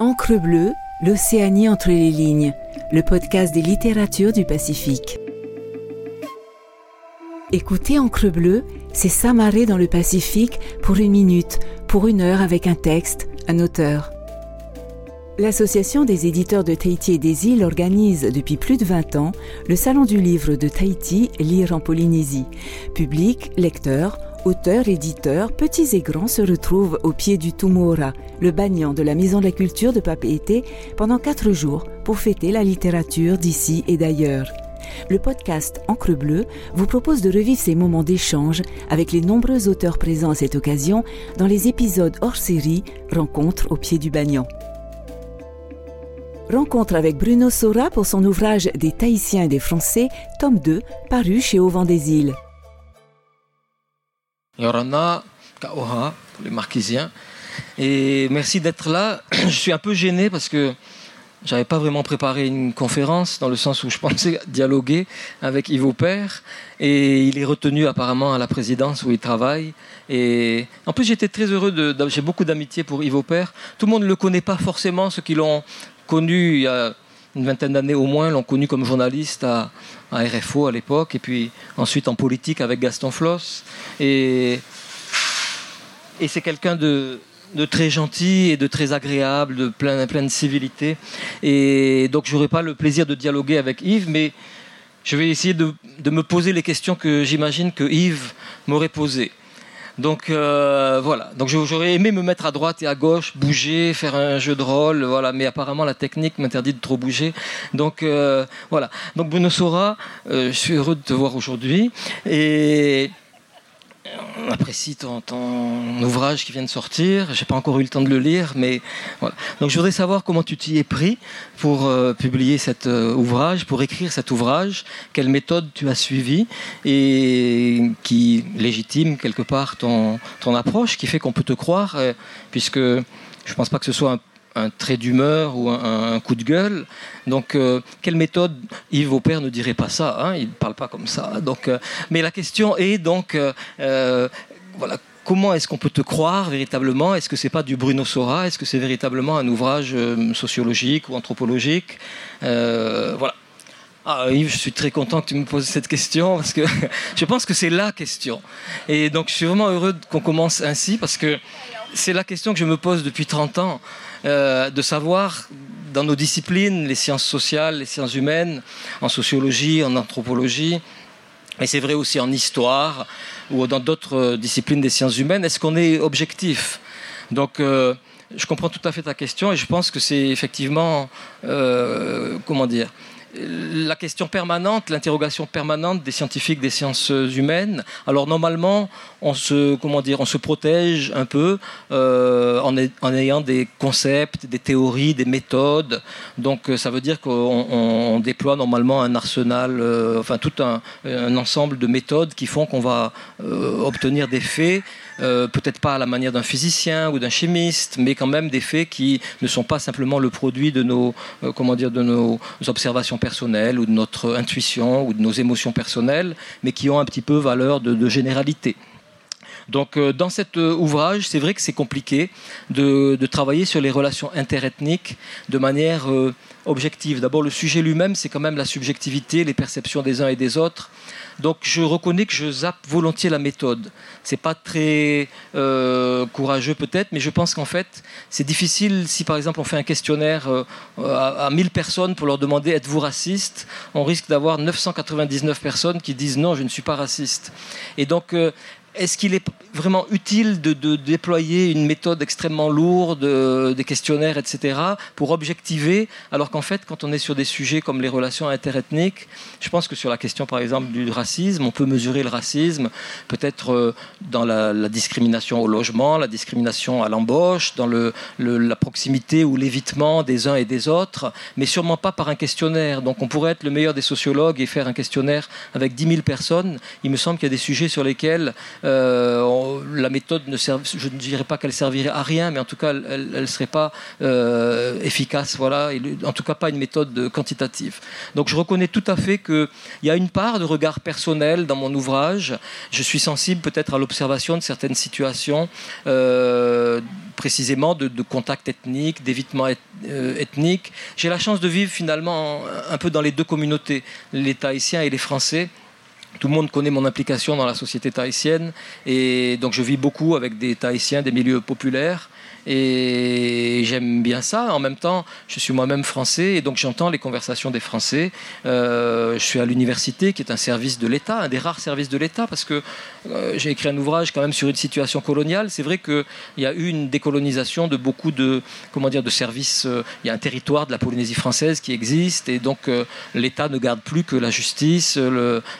Encre bleue, l'Océanie entre les lignes, le podcast des littératures du Pacifique. Écoutez Encre bleue, c'est s'amarrer dans le Pacifique pour une minute, pour une heure avec un texte, un auteur. L'Association des éditeurs de Tahiti et des îles organise depuis plus de 20 ans le Salon du livre de Tahiti, Lire en Polynésie. Public, lecteurs, auteurs, éditeurs, petits et grands se retrouvent au pied du Tumora, le bagnan de la Maison de la Culture de Papeete, pendant quatre jours pour fêter la littérature d'ici et d'ailleurs. Le podcast Encre Bleue vous propose de revivre ces moments d'échange avec les nombreux auteurs présents à cette occasion dans les épisodes hors série Rencontres au pied du bagnan. Rencontre avec Bruno Sora pour son ouvrage Des Tahitiens et des Français, tome 2, paru chez Auvent des Îles. Yorana, Kaoha, pour les Marquisiens. Et merci d'être là. Je suis un peu gêné parce que j'avais pas vraiment préparé une conférence dans le sens où je pensais dialoguer avec Yves Père et il est retenu apparemment à la présidence où il travaille et en plus j'étais très heureux j'ai beaucoup d'amitié pour Yves Père tout le monde ne le connaît pas forcément ceux qui l'ont connu il y a une vingtaine d'années au moins l'ont connu comme journaliste à, RFO à l'époque et puis ensuite en politique avec Gaston Floss et c'est quelqu'un de très gentil et de très agréable, de plein, de civilité. Et donc, j'aurai pas le plaisir de dialoguer avec Yves, mais je vais essayer de me poser les questions que j'imagine que Yves m'aurait posées. Donc euh, voilà. Donc j'aurais aimé me mettre à droite et à gauche, bouger, faire un jeu de rôle, voilà. Mais apparemment la technique m'interdit de trop bouger. Donc euh, voilà. Donc Bruno Sora, euh, je suis heureux de te voir aujourd'hui et on apprécie ton, ton, ouvrage qui vient de sortir. J'ai pas encore eu le temps de le lire, mais voilà. Donc je voudrais savoir comment tu t'y es pris pour euh, publier cet euh, ouvrage, pour écrire cet ouvrage. Quelle méthode tu as suivie et qui légitime quelque part ton, ton approche, qui fait qu'on peut te croire, euh, puisque je pense pas que ce soit un un trait d'humeur ou un, coup de gueule. Donc, euh, quelle méthode Yves Aupert ne dirait pas ça hein, Il ne parle pas comme ça. Donc, euh, mais la question est donc, euh, voilà, comment est-ce qu'on peut te croire véritablement? Est-ce que c'est pas du Bruno Sora? Est-ce que c'est véritablement un ouvrage sociologique ou anthropologique? Voilà. Ah, Yves, je suis très content que tu me poses cette question parce que je pense que c'est la question. Et donc, je suis vraiment heureux qu'on commence ainsi parce que c'est la question que je me pose depuis 30 ans. Euh, de savoir dans nos disciplines, les sciences sociales, les sciences humaines, en sociologie, en anthropologie, et c'est vrai aussi en histoire ou dans d'autres disciplines des sciences humaines, est-ce qu'on est objectif? Donc, euh, je comprends tout à fait ta question et je pense que c'est effectivement, euh, comment dire, la question permanente, l'interrogation permanente des scientifiques des sciences humaines. Alors normalement, on se, protège un peu euh, en, ayant des concepts, des théories, des méthodes. Donc ça veut dire qu'on déploie normalement un arsenal, euh, enfin tout un, ensemble de méthodes qui font qu'on va euh, obtenir des faits euh, peut-être pas à la manière d'un physicien ou d'un chimiste, mais quand même des faits qui ne sont pas simplement le produit de nos, euh, comment dire, de nos observations personnelles ou de notre intuition ou de nos émotions personnelles, mais qui ont un petit peu valeur de, généralité. Donc euh, dans cet ouvrage, c'est vrai que c'est compliqué de, travailler sur les relations interethniques de manière objective. D'abord, le sujet lui-même, c'est quand même la subjectivité, les perceptions des uns et des autres. Donc je reconnais que je zappe volontiers la méthode. C'est pas très euh, courageux peut-être, mais je pense qu'en fait c'est difficile si par exemple on fait un questionnaire euh, à, à 1000 personnes pour leur demander êtes-vous raciste, on risque d'avoir 999 personnes qui disent non je ne suis pas raciste. Et donc euh, est-ce qu'il est vraiment utile de, déployer une méthode extrêmement lourde, euh, des questionnaires, etc., pour objectiver, alors qu'en fait, quand on est sur des sujets comme les relations interethniques, je pense que sur la question, par exemple, du racisme, on peut mesurer le racisme peut-être euh, dans la, discrimination au logement, la discrimination à l'embauche, dans la proximité ou l'évitement des uns et des autres, mais sûrement pas par un questionnaire. Donc on pourrait être le meilleur des sociologues et faire un questionnaire avec 10 000 personnes. Il me semble qu'il y a des sujets sur lesquels euh, la méthode ne serve, je ne dirais pas qu'elle servirait à rien, mais en tout cas, elle ne serait pas euh, efficace. Voilà, en tout cas, pas une méthode quantitative. Donc, je reconnais tout à fait qu'il y a une part de regard personnel dans mon ouvrage. Je suis sensible peut-être à l'observation de certaines situations. Euh, précisément de, contact ethnique, d'évitement ethnique. J'ai la chance de vivre finalement un peu dans les deux communautés, les Tahitiens et les Français tout le monde connaît mon implication dans la société tahitienne et donc je vis beaucoup avec des Tahitiens des milieux populaires et j'aime bien ça. En même temps, je suis moi-même français et donc j'entends les conversations des Français. Euh, je suis à l'université, qui est un service de l'État, un des rares services de l'État, parce que j'ai écrit un ouvrage quand même sur une situation coloniale. C'est vrai qu'il y a eu une décolonisation de beaucoup de, comment dire, de services. Euh, il y a un territoire de la Polynésie française qui existe et donc l'État ne garde plus que la justice,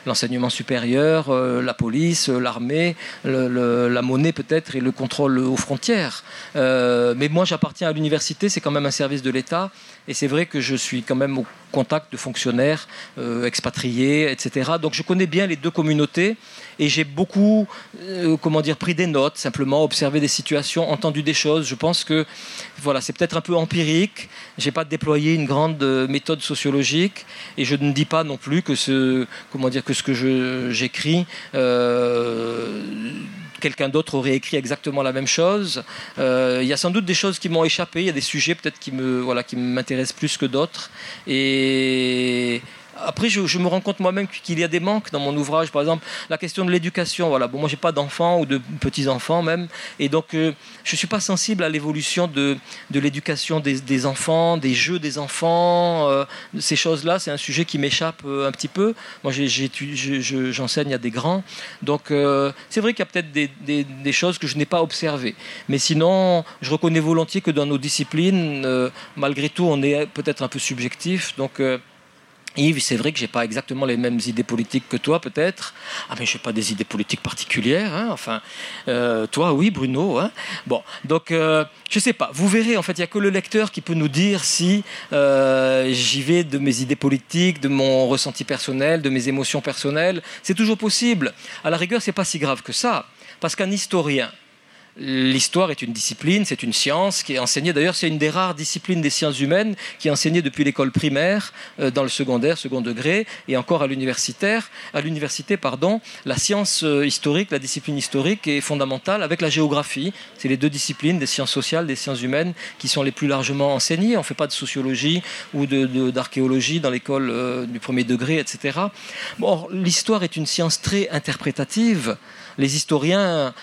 l'enseignement supérieur, la police, l'armée, la monnaie peut-être et le contrôle aux frontières. Euh, mais moi, j'appartiens à l'université, c'est quand même un service de l'État. Et c'est vrai que je suis quand même au contact de fonctionnaires euh, expatriés, etc. Donc je connais bien les deux communautés et j'ai beaucoup, euh, comment dire, pris des notes, simplement observé des situations, entendu des choses. Je pense que voilà, c'est peut-être un peu empirique. J'ai pas déployé une grande méthode sociologique et je ne dis pas non plus que ce, comment dire, que ce que j'écris quelqu'un d'autre aurait écrit exactement la même chose. Euh, il y a sans doute des choses qui m'ont échappé, il y a des sujets peut-être qui qui m'intéressent plus que d'autres. Et après, je, me rends compte moi-même qu'il y a des manques dans mon ouvrage. Par exemple, la question de l'éducation. Voilà. Bon, moi, j'ai pas d'enfants ou de petits-enfants même. Et donc, euh, je suis pas sensible à l'évolution de, de l'éducation des, enfants, des jeux des enfants. Euh, ces choses-là, c'est un sujet qui m'échappe euh, un petit peu. Moi, j'enseigne à des grands. Donc, c'est vrai qu'il y a peut-être des, des, des, choses que je n'ai pas observées. Mais sinon, je reconnais volontiers que dans nos disciplines, malgré tout, on est peut-être un peu subjectif. Donc, Yves, c'est vrai que j'ai pas exactement les mêmes idées politiques que toi, peut-être. Ah, mais je n'ai pas des idées politiques particulières. Hein. Enfin, euh, toi, oui, Bruno. Hein. Bon, donc, euh, je sais pas. Vous verrez, en fait, il n'y a que le lecteur qui peut nous dire si euh, j'y vais de mes idées politiques, de mon ressenti personnel, de mes émotions personnelles. C'est toujours possible. À la rigueur, c'est pas si grave que ça. Parce qu'un historien, L'histoire est une discipline, c'est une science qui est enseignée. D'ailleurs, c'est une des rares disciplines des sciences humaines qui est enseignée depuis l'école primaire, euh, dans le secondaire, second degré, et encore à l'universitaire. À l'université, pardon, la science euh, historique, la discipline historique est fondamentale avec la géographie. C'est les deux disciplines des sciences sociales, des sciences humaines qui sont les plus largement enseignées. On ne fait pas de sociologie ou d'archéologie dans l'école euh, du premier degré, etc. Bon, l'histoire est une science très interprétative. Les historiens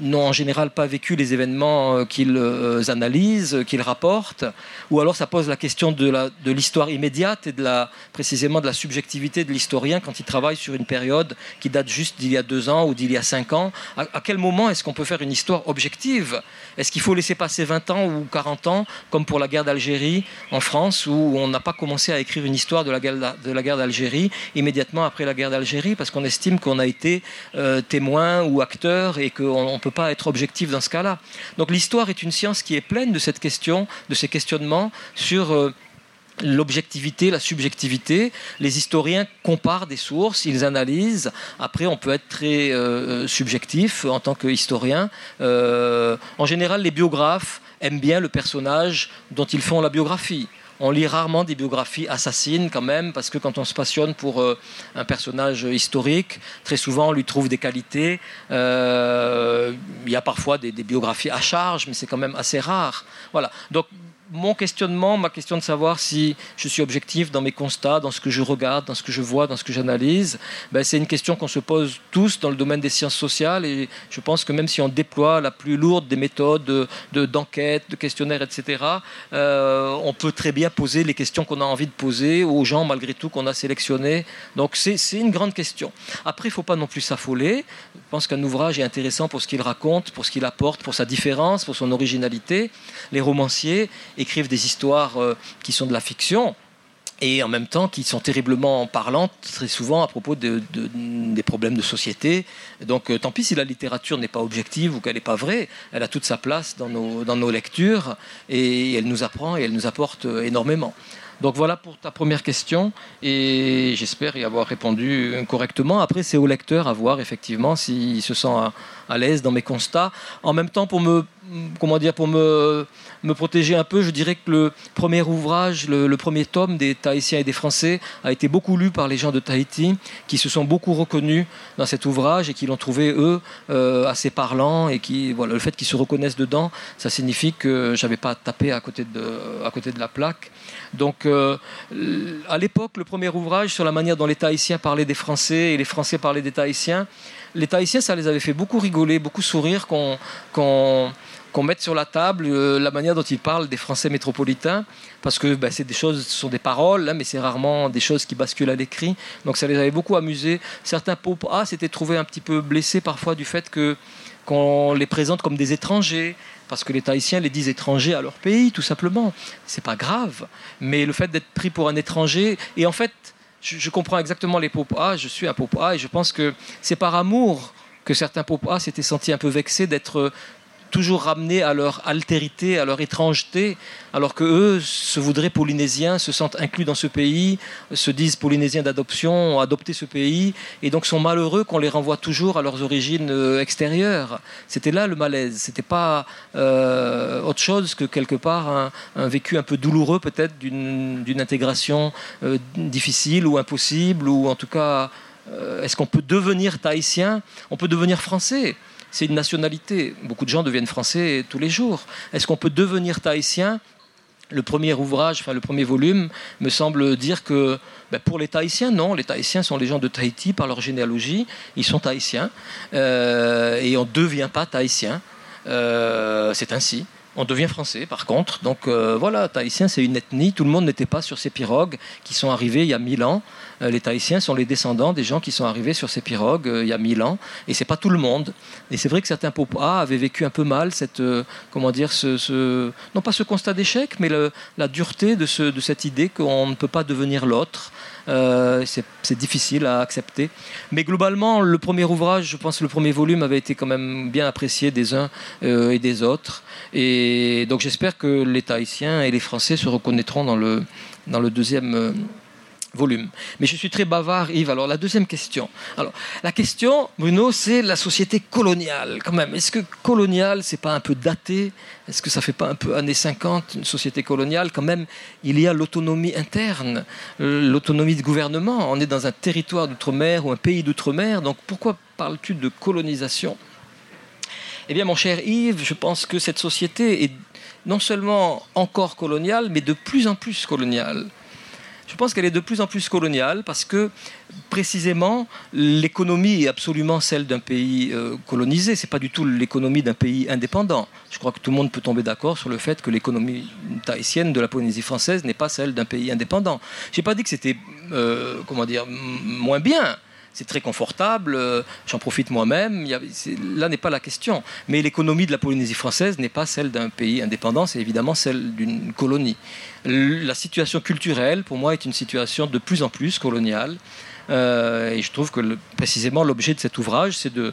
n'ont en général pas vécu les événements euh, qu'ils euh, analysent, qu'ils rapportent, ou alors ça pose la question de l'histoire immédiate et de la, précisément de la subjectivité de l'historien quand il travaille sur une période qui date juste d'il y a deux ans ou d'il y a cinq ans. À, quel moment est-ce qu'on peut faire une histoire objective? Est-ce qu'il faut laisser passer 20 ans ou 40 ans, comme pour la guerre d'Algérie en France, où on n'a pas commencé à écrire une histoire de la guerre d'Algérie immédiatement après la guerre d'Algérie, parce qu'on estime qu'on a été euh, témoin ou acteur et qu'on on ne peut pas être objectif dans ce cas-là. Donc l'histoire est une science qui est pleine de cette question, de ces questionnements sur euh, l'objectivité, la subjectivité. Les historiens comparent des sources, ils analysent. Après, on peut être très euh, subjectif en tant qu'historien. Euh, en général, les biographes aiment bien le personnage dont ils font la biographie on lit rarement des biographies assassines quand même, parce que quand on se passionne pour euh, un personnage historique, très souvent on lui trouve des qualités. Euh, il y a parfois des, des, biographies à charge, mais c'est quand même assez rare. Voilà. Donc mon questionnement, ma question de savoir si je suis objectif dans mes constats, dans ce que je regarde, dans ce que je vois, dans ce que j'analyse, ben c'est une question qu'on se pose tous dans le domaine des sciences sociales. Et je pense que même si on déploie la plus lourde des méthodes de, d'enquête, de, questionnaires, etc., euh, on peut très bien poser les questions qu'on a envie de poser aux gens, malgré tout, qu'on a sélectionnés. Donc c'est une grande question. Après, il ne faut pas non plus s'affoler. Je pense qu'un ouvrage est intéressant pour ce qu'il raconte, pour ce qu'il apporte, pour sa différence, pour son originalité. Les romanciers écrivent des histoires euh, qui sont de la fiction et en même temps qui sont terriblement parlantes très souvent à propos de, des problèmes de société. Donc euh, tant pis si la littérature n'est pas objective ou qu'elle n'est pas vraie, elle a toute sa place dans nos, dans nos lectures et elle nous apprend et elle nous apporte euh, énormément. Donc voilà pour ta première question et j'espère y avoir répondu correctement. Après, c'est au lecteur à voir effectivement s'il se sent à, l'aise dans mes constats. En même temps, pour me comment dire, pour me, me protéger un peu, je dirais que le premier ouvrage, le, premier tome des Tahitiens et des Français a été beaucoup lu par les gens de Tahiti, qui se sont beaucoup reconnus dans cet ouvrage et qui l'ont trouvé, eux, euh, assez parlant. Et qui, voilà, le fait qu'ils se reconnaissent dedans, ça signifie que j'avais pas tapé à côté de, à côté de la plaque. Donc, euh, à l'époque, le premier ouvrage sur la manière dont les Tahitiens parlaient des Français et les Français parlaient des Tahitiens, les Tahitiens, ça les avait fait beaucoup rigoler, beaucoup sourire qu'on qu'on mette sur la table euh, la manière dont ils parlent des Français métropolitains, parce que bah, c'est des choses, ce sont des paroles, hein, mais c'est rarement des choses qui basculent à l'écrit. Donc ça les avait beaucoup amusés. Certains pauvres A s'étaient trouvés un petit peu blessés parfois du fait que qu'on les présente comme des étrangers, parce que les Tahitiens les disent étrangers à leur pays, tout simplement. C'est pas grave, mais le fait d'être pris pour un étranger, et en fait, je, comprends exactement les A, je suis un A, et je pense que c'est par amour que certains A s'étaient sentis un peu vexés d'être toujours ramenés à leur altérité, à leur étrangeté, alors que eux se voudraient polynésiens, se sentent inclus dans ce pays, se disent polynésiens d'adoption, ont adopté ce pays, et donc sont malheureux qu'on les renvoie toujours à leurs origines euh, extérieures. C'était là le malaise. C'était pas euh, autre chose que quelque part un, vécu un peu douloureux peut-être d'une intégration euh, difficile ou impossible, ou en tout cas, est-ce qu'on peut devenir tahitien? On peut devenir français c'est une nationalité. Beaucoup de gens deviennent français tous les jours. Est-ce qu'on peut devenir tahitien? Le premier ouvrage, le premier volume, me semble dire que ben, pour les Tahitiens, non, les Tahitiens sont les gens de Tahiti par leur généalogie, ils sont Tahitiens, euh, et on ne devient pas Tahitien, euh, c'est ainsi. On devient français, par contre. Donc euh, voilà, Tahitien, c'est une ethnie. Tout le monde n'était pas sur ces pirogues qui sont arrivées il y a mille ans. Euh, les Tahitiens sont les descendants des gens qui sont arrivés sur ces pirogues euh, il y a mille ans. Et c'est pas tout le monde. Et c'est vrai que certains Popa avaient vécu un peu mal cette, comment dire, ce, non pas ce constat d'échec, mais la dureté de, ce, de cette idée qu'on ne peut pas devenir l'autre. Euh, c'est difficile à accepter. Mais globalement, le premier ouvrage, je pense que le premier volume avait été quand même bien apprécié des uns euh, et des autres. Et donc j'espère que les Tahitiens et les Français se reconnaîtront dans le, dans le deuxième euh, Mais je suis très bavard, Yves. Alors, la deuxième question. Alors, la question, Bruno, c'est la société coloniale, quand même. Est-ce que coloniale, c'est pas un peu daté? Est-ce que ça fait pas un peu années 50, une société coloniale? Quand même, il y a l'autonomie interne, euh, l'autonomie de gouvernement. On est dans un territoire d'outre-mer ou un pays d'outre-mer. Donc, pourquoi parles-tu de colonisation? Eh bien, mon cher Yves, je pense que cette société est non seulement encore coloniale, mais de plus en plus coloniale. Je pense qu'elle est de plus en plus coloniale parce que précisément l'économie est absolument celle d'un pays euh, colonisé. C'est pas du tout l'économie d'un pays indépendant. Je crois que tout le monde peut tomber d'accord sur le fait que l'économie tahitienne de la Polynésie française n'est pas celle d'un pays indépendant. J'ai pas dit que c'était euh, moins bien c'est très confortable, euh, j'en profite moi-même, là n'est pas la question. Mais l'économie de la Polynésie française n'est pas celle d'un pays indépendant, c'est évidemment celle d'une colonie. La situation culturelle, pour moi, est une situation de plus en plus coloniale. Euh, et je trouve que précisément l'objet de cet ouvrage, c'est de,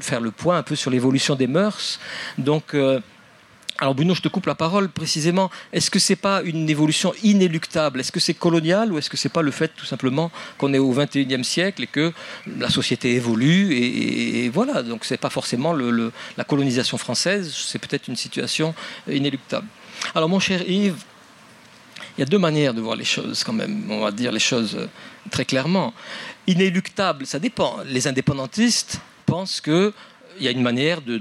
faire, le point un peu sur l'évolution des mœurs. Donc, euh, alors Bruno, je te coupe la parole précisément. Est-ce que c'est pas une évolution inéluctable? Est-ce que c'est colonial ou est-ce que c'est pas le fait tout simplement qu'on est au XXIe siècle et que la société évolue et, voilà? Donc c'est pas forcément la colonisation française. C'est peut-être une situation inéluctable. Alors mon cher Yves, il y a deux manières de voir les choses quand même. On va dire les choses très clairement. Inéluctable, ça dépend. Les indépendantistes pensent que il y a une manière de,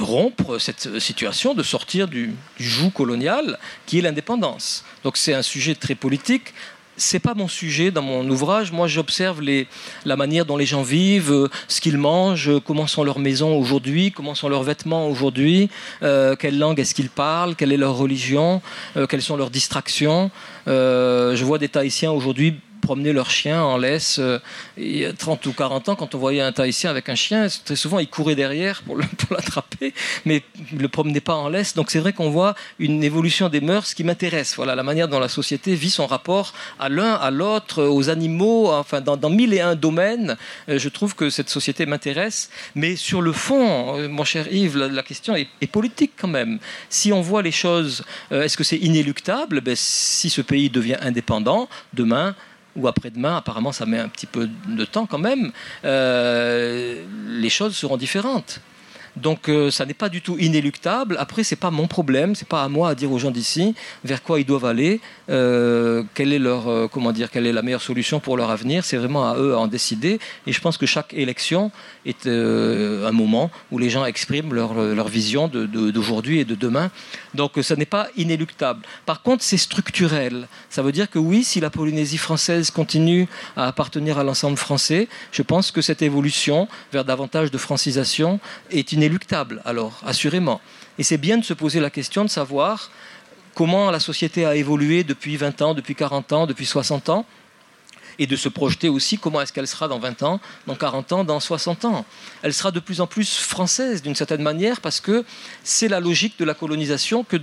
rompre cette situation, de sortir du, joug colonial qui est l'indépendance. Donc c'est un sujet très politique. C'est pas mon sujet dans mon ouvrage. Moi, j'observe la manière dont les gens vivent, ce qu'ils mangent, comment sont leurs maisons aujourd'hui, comment sont leurs vêtements aujourd'hui, euh, quelle langue est-ce qu'ils parlent, quelle est leur religion, euh, quelles sont leurs distractions. Euh, je vois des Tahitiens aujourd'hui promener leur chien en laisse. Euh, il y a 30 ou 40 ans, quand on voyait un Tahitien avec un chien, très souvent il courait derrière pour l'attraper, mais il ne le promenait pas en laisse. Donc c'est vrai qu'on voit une évolution des mœurs qui m'intéresse. Voilà la manière dont la société vit son rapport à l'un, à l'autre, aux animaux, enfin dans, mille et un domaines. Euh, je trouve que cette société m'intéresse. Mais sur le fond, euh, mon cher Yves, la, question est, politique quand même. Si on voit les choses, est-ce que c'est inéluctable? Ben, Si ce pays devient indépendant, demain, ou après-demain, apparemment ça met un petit peu de temps quand même, euh, les choses seront différentes. Donc euh, ça n'est pas du tout inéluctable. Après, c'est pas mon problème, c'est pas à moi à dire aux gens d'ici vers quoi ils doivent aller, euh, quelle est leur comment dire, quelle est la meilleure solution pour leur avenir. C'est vraiment à eux à en décider. Et je pense que chaque élection est un moment où les gens expriment leur, leur vision d'aujourd'hui et de demain. Donc ça n'est pas inéluctable. Par contre, c'est structurel. Ça veut dire que oui, si la Polynésie française continue à appartenir à l'ensemble français, je pense que cette évolution vers davantage de francisation est inéluctable, alors, assurément. Et c'est bien de se poser la question de savoir comment la société a évolué depuis 20 ans, depuis 40 ans, depuis 60 ans, et de se projeter aussi comment est-ce qu'elle sera dans 20 ans, dans 40 ans, dans 60 ans. Elle sera de plus en plus française d'une certaine manière parce que c'est la logique de la colonisation que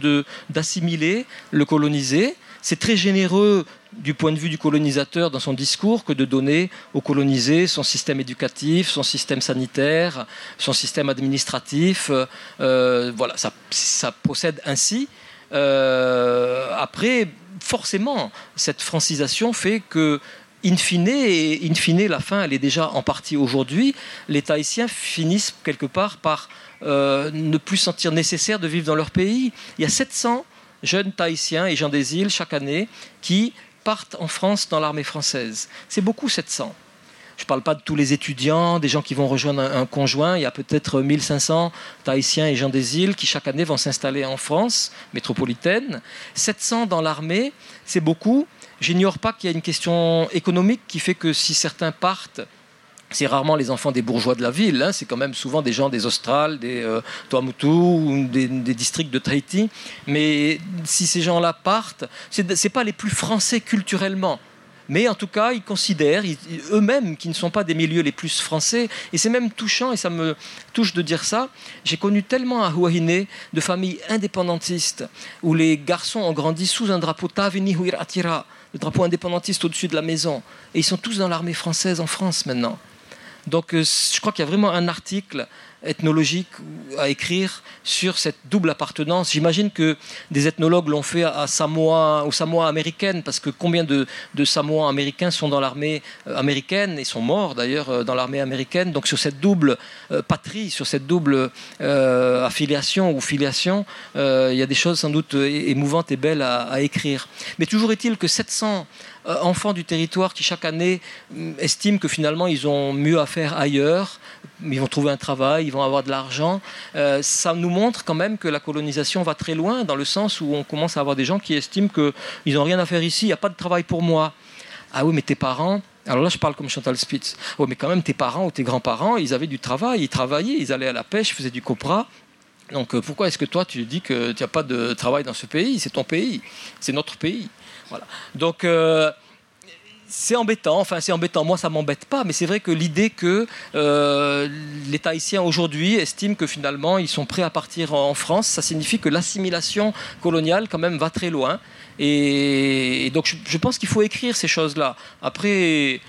d'assimiler le colonisé. C'est très généreux du point de vue du colonisateur dans son discours que de donner aux colonisés son système éducatif, son système sanitaire, son système administratif. Euh, voilà, ça, ça, procède ainsi. Euh, après, forcément, cette francisation fait que in fine, et in fine, la fin, elle est déjà en partie aujourd'hui, les Tahitiens finissent quelque part par euh, ne plus sentir nécessaire de vivre dans leur pays. Il y a 700 jeunes Tahitiens et gens des îles chaque année qui partent en France dans l'armée française. C'est beaucoup 700. Je ne parle pas de tous les étudiants, des gens qui vont rejoindre un, conjoint. Il y a peut-être 1500 Tahitiens et gens des îles qui chaque année vont s'installer en France métropolitaine. 700 dans l'armée, c'est beaucoup. J'ignore pas qu'il y a une question économique qui fait que si certains partent, c'est rarement les enfants des bourgeois de la ville, hein. c'est quand même souvent des gens des Australes, des euh, Tuamutu ou des, districts de Tahiti. Mais si ces gens-là partent, ce n'est pas les plus français culturellement. Mais en tout cas, ils considèrent eux-mêmes qu'ils ne sont pas des milieux les plus français. Et c'est même touchant, et ça me touche de dire ça. J'ai connu tellement à Huahine de familles indépendantistes où les garçons ont grandi sous un drapeau Tavini Huiratira, le drapeau indépendantiste au-dessus de la maison. Et ils sont tous dans l'armée française en France maintenant. Donc euh, je crois qu'il y a vraiment un article ethnologique à écrire sur cette double appartenance. J'imagine que des ethnologues l'ont fait à Samoa, aux Samoa américaines, parce que combien de, de Samoa américains sont dans l'armée euh, américaine et sont morts d'ailleurs euh, dans l'armée américaine. Donc sur cette double patrie, sur cette double affiliation ou filiation, il y a des choses sans doute émouvantes et belles à, écrire. Mais toujours est-il que 700 euh, enfants du territoire qui chaque année mm, estiment que finalement ils ont mieux à faire ailleurs, ils vont trouver un travail, ils vont avoir de l'argent. Euh, ça nous montre quand même que la colonisation va très loin dans le sens où on commence à avoir des gens qui estiment qu'ils n'ont rien à faire ici, il n'y a pas de travail pour moi. Ah oui, mais tes parents, alors là, je parle comme Chantal Spitz. Oui, mais quand même, tes parents ou tes grands-parents, ils avaient du travail, ils travaillaient, ils allaient à la pêche, ils faisaient du copra. Donc euh, pourquoi est-ce que toi, tu dis que tu n'as pas de travail dans ce pays? C'est ton pays, c'est notre pays. Voilà. Donc, euh, c'est embêtant, enfin c'est embêtant, moi ça m'embête pas, mais c'est vrai que l'idée que euh, les Tahitiens aujourd'hui estiment que finalement ils sont prêts à partir en France, ça signifie que l'assimilation coloniale quand même va très loin. Et, donc je, pense qu'il faut écrire ces choses-là. Après,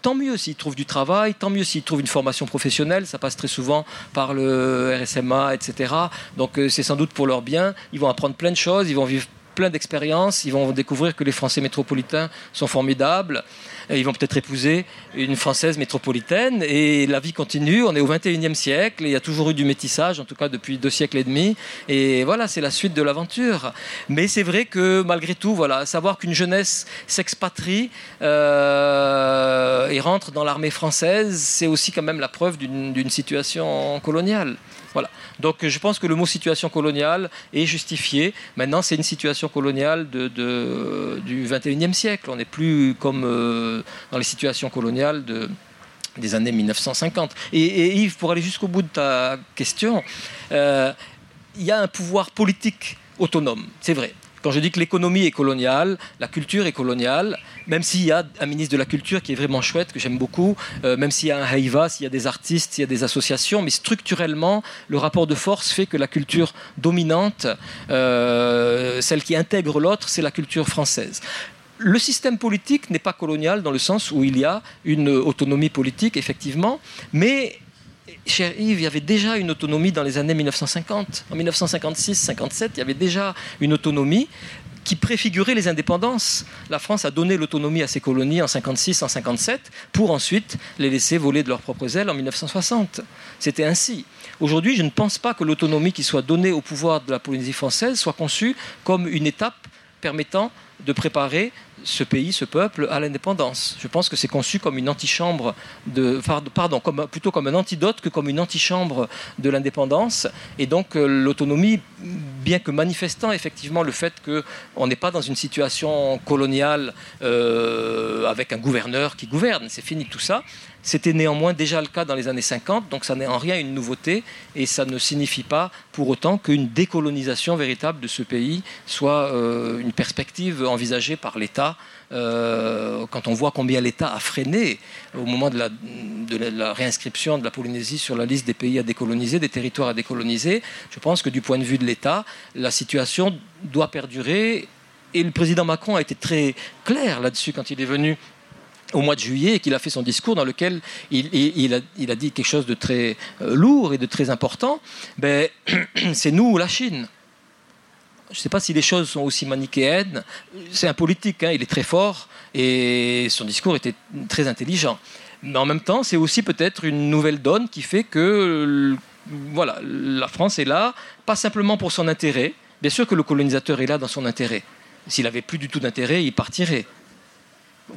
tant mieux s'ils trouvent du travail, tant mieux s'ils trouvent une formation professionnelle, ça passe très souvent par le RSMA, etc. Donc euh, c'est sans doute pour leur bien, ils vont apprendre plein de choses, ils vont vivre plein d'expériences. Ils vont découvrir que les Français métropolitains sont formidables. ils vont peut-être épouser une Française métropolitaine. Et la vie continue. On est au 21e siècle. Et il y a toujours eu du métissage, en tout cas depuis deux siècles et demi. Et voilà, c'est la suite de l'aventure. Mais c'est vrai que malgré tout, voilà, savoir qu'une jeunesse s'expatrie euh, et rentre dans l'armée française, c'est aussi quand même la preuve d'une situation coloniale. Voilà. Donc je pense que le mot situation coloniale est justifié. Maintenant, c'est une situation coloniale du 21e siècle. On n'est plus comme euh, dans les situations coloniales de, des années 1950. Et, Yves, pour aller jusqu'au bout de ta question, euh, il y a un pouvoir politique autonome, c'est vrai. Quand je dis que l'économie est coloniale, la culture est coloniale, même s'il y a un ministre de la Culture qui est vraiment chouette, que j'aime beaucoup, euh, même s'il y a un Haïva, s'il y a des artistes, s'il y a des associations, mais structurellement, le rapport de force fait que la culture dominante, euh, celle qui intègre l'autre, c'est la culture française. Le système politique n'est pas colonial dans le sens où il y a une autonomie politique, effectivement, mais cher Yves, il y avait déjà une autonomie dans les années 1950. En 1956-57, il y avait déjà une autonomie qui préfigurait les indépendances. La France a donné l'autonomie à ses colonies en 56, en 57, pour ensuite les laisser voler de leurs propres ailes en 1960. C'était ainsi. Aujourd'hui, je ne pense pas que l'autonomie qui soit donnée au pouvoir de la Polynésie française soit conçue comme une étape permettant de préparer ce pays, ce peuple à l'indépendance. Je pense que c'est conçu comme une antichambre de, pardon, comme, plutôt comme un antidote que comme une antichambre de l'indépendance. Et donc euh, l'autonomie, bien que manifestant effectivement le fait qu'on n'est pas dans une situation coloniale euh, avec un gouverneur qui gouverne, c'est fini tout ça. C'était néanmoins déjà le cas dans les années 50, donc ça n'est en rien une nouveauté et ça ne signifie pas pour autant qu'une décolonisation véritable de ce pays soit euh, une perspective envisagée par l'État. Euh, quand on voit combien l'État a freiné au moment de la, réinscription de la Polynésie sur la liste des pays à décoloniser, des territoires à décoloniser, je pense que du point de vue de l'État, la situation doit perdurer et le président Macron a été très clair là-dessus quand il est venu au mois de juillet et qu'il a fait son discours dans lequel il, a, dit quelque chose de très euh, lourd et de très important, ben, c'est nous ou la Chine. Je ne sais pas si les choses sont aussi manichéennes. C'est un politique, hein, il est très fort et son discours était très intelligent. Mais en même temps, c'est aussi peut-être une nouvelle donne qui fait que voilà, la France est là, pas simplement pour son intérêt. Bien sûr que le colonisateur est là dans son intérêt. S'il avait plus du tout d'intérêt, il partirait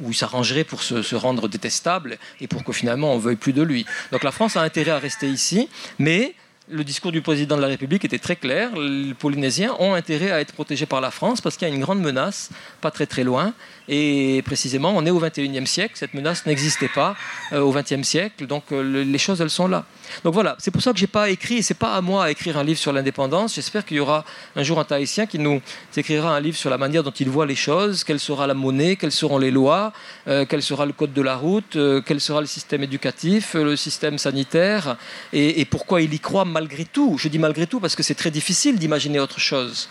où il s'arrangerait pour se, rendre détestable et pour que finalement on veuille plus de lui. Donc la France a intérêt à rester ici, mais le discours du président de la République était très clair. Les Polynésiens ont intérêt à être protégés par la France parce qu'il y a une grande menace, pas très très loin. Et précisément, on est au XXIe siècle. Cette menace n'existait pas euh, au XXe siècle. Donc euh, les choses, elles sont là. Donc voilà, c'est pour ça que j'ai pas écrit, et c'est pas à moi à écrire un livre sur l'indépendance. J'espère qu'il y aura un jour un Tahitien qui nous écrira un livre sur la manière dont il voit les choses, quelle sera la monnaie, quelles seront les lois, euh, quel sera le code de la route, quel sera le système éducatif, le système sanitaire, et pourquoi il y croit malgré tout. Je dis malgré tout parce que c'est très difficile d'imaginer autre chose,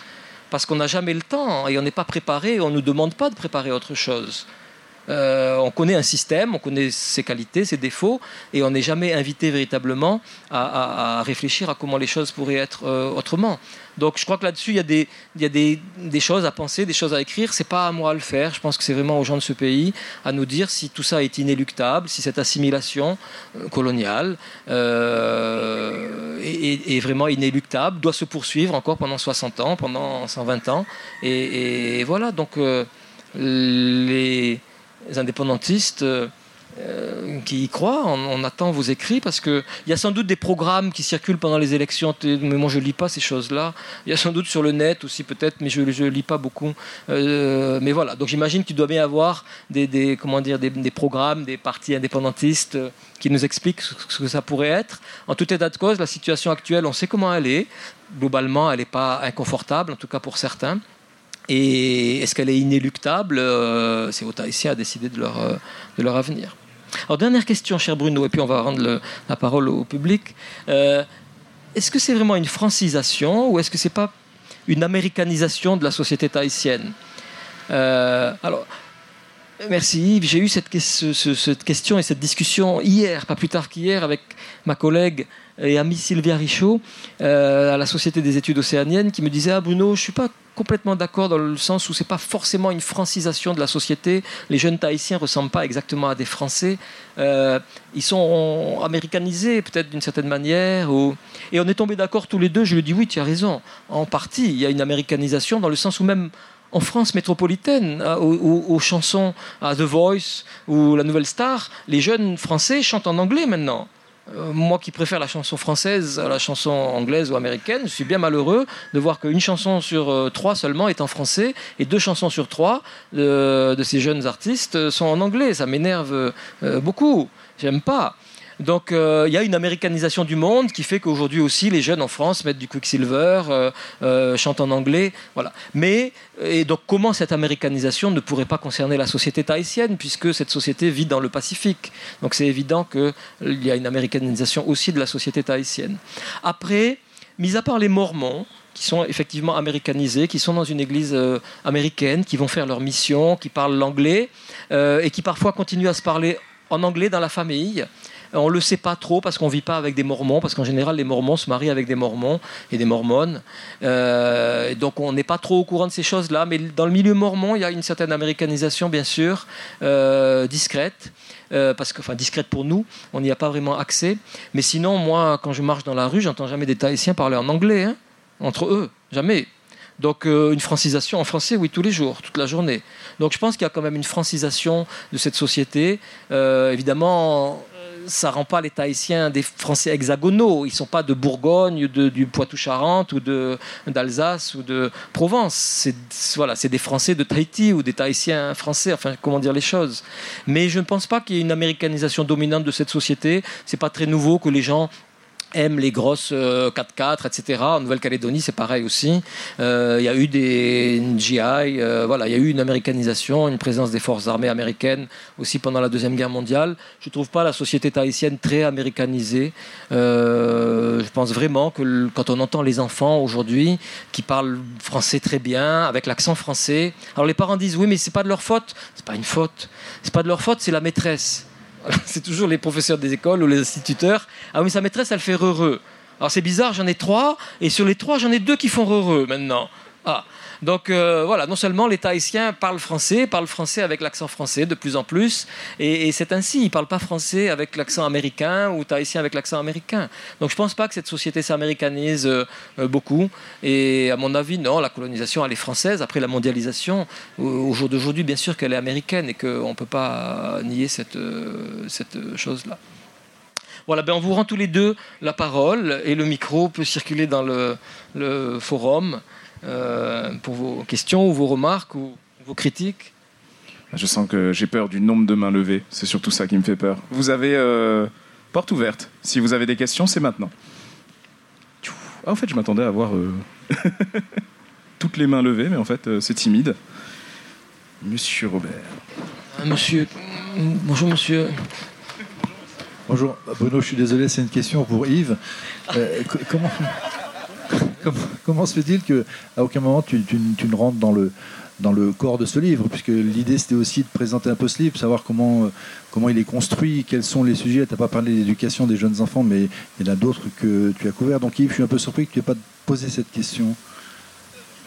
parce qu'on n'a jamais le temps et on n'est pas préparé, on ne nous demande pas de préparer autre chose. Euh, on connaît un système, on connaît ses qualités, ses défauts, et on n'est jamais invité véritablement à, réfléchir à comment les choses pourraient être euh, autrement. Donc je crois que là-dessus, il y a, des, choses à penser, des choses à écrire. C'est pas à moi à le faire. Je pense que c'est vraiment aux gens de ce pays à nous dire si tout ça est inéluctable, si cette assimilation euh, coloniale est, vraiment inéluctable, doit se poursuivre encore pendant 60 ans, pendant 120 ans. Et, voilà, donc les les indépendantistes euh, euh, qui y croient. On, attend vos écrits parce qu'il y a sans doute des programmes qui circulent pendant les élections, mais moi je ne lis pas ces choses-là. Il y a sans doute sur le net aussi peut-être, mais je ne lis pas beaucoup. Euh, mais voilà, donc j'imagine qu'il doit bien y avoir des, comment dire, des, programmes, des partis indépendantistes qui nous expliquent ce, que ça pourrait être. En tout état de cause, la situation actuelle, on sait comment elle est. Globalement, elle n'est pas inconfortable, en tout cas pour certains. Et est-ce qu'elle est inéluctable euh, C'est Tahitiens à décider de leur, euh, de leur avenir. Alors, dernière question, cher Bruno, et puis on va rendre la parole au public. Euh, est-ce que c'est vraiment une francisation ou est-ce que c'est pas une américanisation de la société tahitienne Alors, merci Yves. J'ai eu cette, question et cette discussion hier, pas plus tard qu'hier, avec ma collègue et amie Sylvia Richaud à la Société des études océaniennes qui me disait Ah Bruno, je suis pas complètement d'accord dans le sens où c'est pas forcément une francisation de la société. Les jeunes Tahitiens ressemblent pas exactement à des Français. Euh, ils sont américanisés peut-être d'une certaine manière. Et on est tombé d'accord tous les deux. Je lui dis oui, tu as raison. En partie, il y a une américanisation dans le sens où même en France métropolitaine, aux, aux, chansons à The Voice ou La Nouvelle Star, les jeunes Français chantent en anglais maintenant. Euh, moi qui préfère la chanson française à la chanson anglaise ou américaine, je suis bien malheureux de voir qu'une chanson sur euh, trois seulement est en français et deux chansons sur trois de, ces jeunes artistes sont en anglais. Ça m'énerve euh, beaucoup. J'aime pas. Donc euh, il y a une américanisation du monde qui fait qu'aujourd'hui aussi les jeunes en France mettent du Quicksilver, euh, euh, chantent en anglais, voilà. Mais et donc comment cette américanisation ne pourrait pas concerner la société tahitienne puisque cette société vit dans le Pacifique? Donc c'est évident qu'il y a une américanisation aussi de la société tahitienne. Après, mis à part les Mormons qui sont effectivement américanisés, qui sont dans une église américaine, qui vont faire leur mission, qui parlent l'anglais et qui parfois continuent à se parler en anglais dans la famille. On ne le sait pas trop parce qu'on ne vit pas avec des Mormons, parce qu'en général, les Mormons se marient avec des Mormons et des Mormones. Euh, donc on n'est pas trop au courant de ces choses-là. Mais dans le milieu mormon, il y a une certaine américanisation, bien sûr, euh, discrète. parce que, enfin, discrète pour nous, on n'y a pas vraiment accès. Mais sinon, moi, quand je marche dans la rue, j'entends jamais des Tahitiens parler en anglais, hein, entre eux, jamais. Donc euh, une francisation en français, oui, tous les jours, toute la journée. Donc je pense qu'il y a quand même une francisation de cette société. Euh, évidemment, ça rend pas les Tahitiens des Français hexagonaux. Ils sont pas de Bourgogne, de, du Poitou-Charentes ou d'Alsace ou de Provence. C'est voilà, c'est des Français de Tahiti ou des Tahitiens français. Enfin, comment dire les choses. Mais je ne pense pas qu'il y ait une américanisation dominante de cette société. C'est pas très nouveau que les gens aiment les grosses 4x4, euh, etc. En Nouvelle-Calédonie, c'est pareil aussi. Euh, il y a eu des GI, euh, voilà, il y a eu une américanisation, une présence des forces armées américaines aussi pendant la Deuxième Guerre mondiale. Je ne trouve pas la société tahitienne très américanisée. je pense vraiment que quand on entend les enfants aujourd'hui qui parlent français très bien, avec l'accent français, alors les parents disent oui, mais c'est pas de leur faute. C'est pas une faute. C'est pas de leur faute, c'est la maîtresse. c'est toujours les professeurs des écoles ou les instituteurs. Ah oui, sa maîtresse, elle fait heureux. Alors c'est bizarre, j'en ai trois, et sur les trois, j'en ai deux qui font heureux maintenant. Ah. Donc euh, voilà, non seulement les Tahitiens parlent français, parlent français avec l'accent français de plus en plus, et, c'est ainsi, ils ne parlent pas français avec l'accent américain ou tahitien avec l'accent américain. Donc je ne pense pas que cette société s'américanise euh, euh, beaucoup, et à mon avis, non, la colonisation, elle est française. Après la mondialisation, au, jour d'aujourd'hui, bien sûr qu'elle est américaine et qu'on ne peut pas nier cette, cette chose-là. Voilà, ben on vous rend tous les deux la parole et le micro peut circuler dans le, le forum. Euh, pour vos questions ou vos remarques ou vos critiques Je sens que j'ai peur du nombre de mains levées. C'est surtout ça qui me fait peur. Vous avez euh, porte ouverte. Si vous avez des questions, c'est maintenant. Ah, en fait, je m'attendais à voir euh, toutes les mains levées, mais en fait, c'est timide. Monsieur Robert. monsieur. Bonjour, monsieur. Bonjour, Bruno, je suis désolé, c'est une question pour Yves. comment, comment, se fait-il qu'à aucun moment tu, ne rentres dans le, dans le corps de ce livre, puisque l'idée c'était aussi de présenter un peu ce livre, savoir comment, comment il est construit, quels sont les sujets. Tu n'as pas parlé d'éducation des jeunes enfants, mais il y en a d'autres que tu as couverts. Donc Yves, je suis un peu surpris que tu n'aies pas posé cette question.